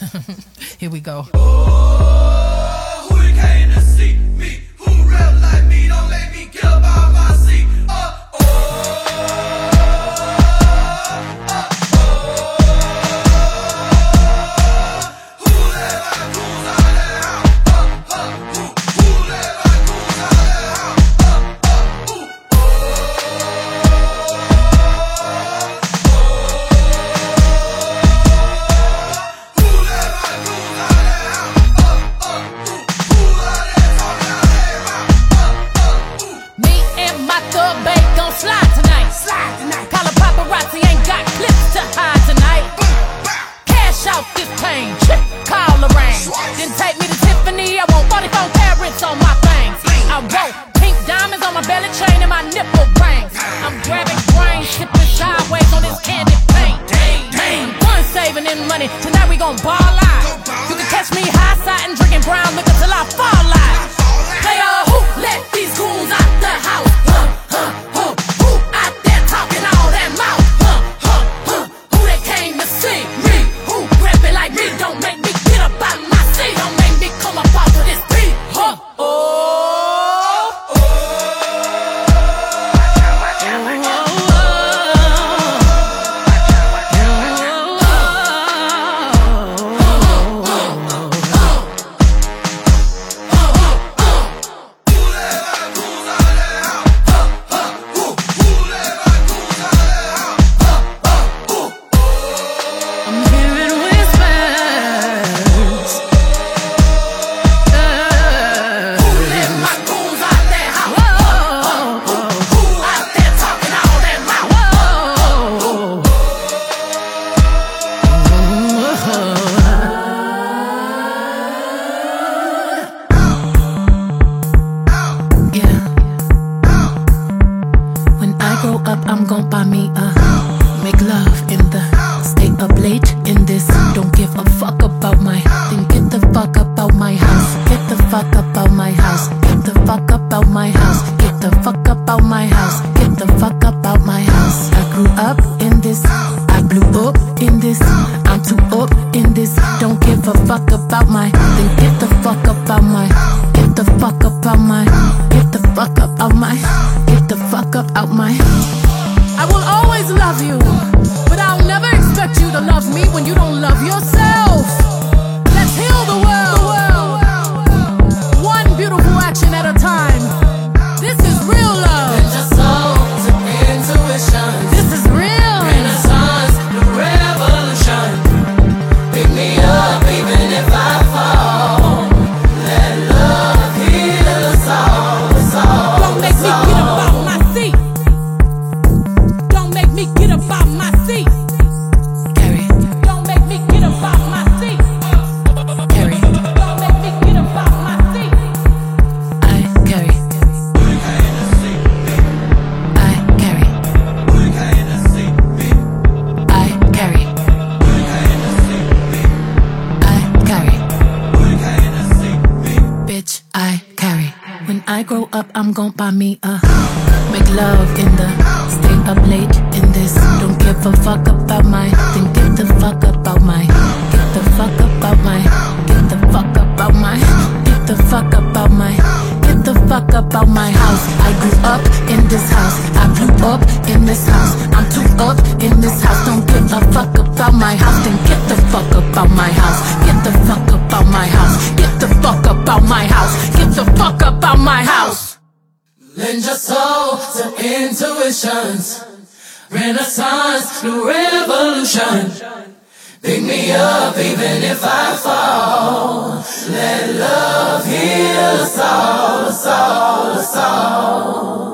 Here we go. Oh, who came to see me? Who rap like me? Don't make me get up out my seat. Uh, oh. Who let my ball out. You can catch me high side and drinking brown liquor till I fall give a fuck about my then get the fuck up out my house. Get the fuck up out my house. Get the fuck up out my house. Get the fuck up out my house. Get the fuck up out my house. I grew up in this. I blew up in this. I'm too up in this. Don't give a fuck about my then get the fuck up out my get the fuck up out my get the fuck up out my get the fuck up out my I grow up, I'm gon' buy me a make love in the stay up late in this. Don't give a fuck about my then get the fuck about my fuck about my house. I grew up in this house. I blew up in this house. I'm too up in this house. Don't give a fuck about my house. Then get the fuck about my house. Get the fuck about my house. Get the fuck about my house. Get the fuck about my house. Lend your soul to intuitions. Renaissance, new revolution. Pick me up even if I fall. Let love heal us all, us all, us all.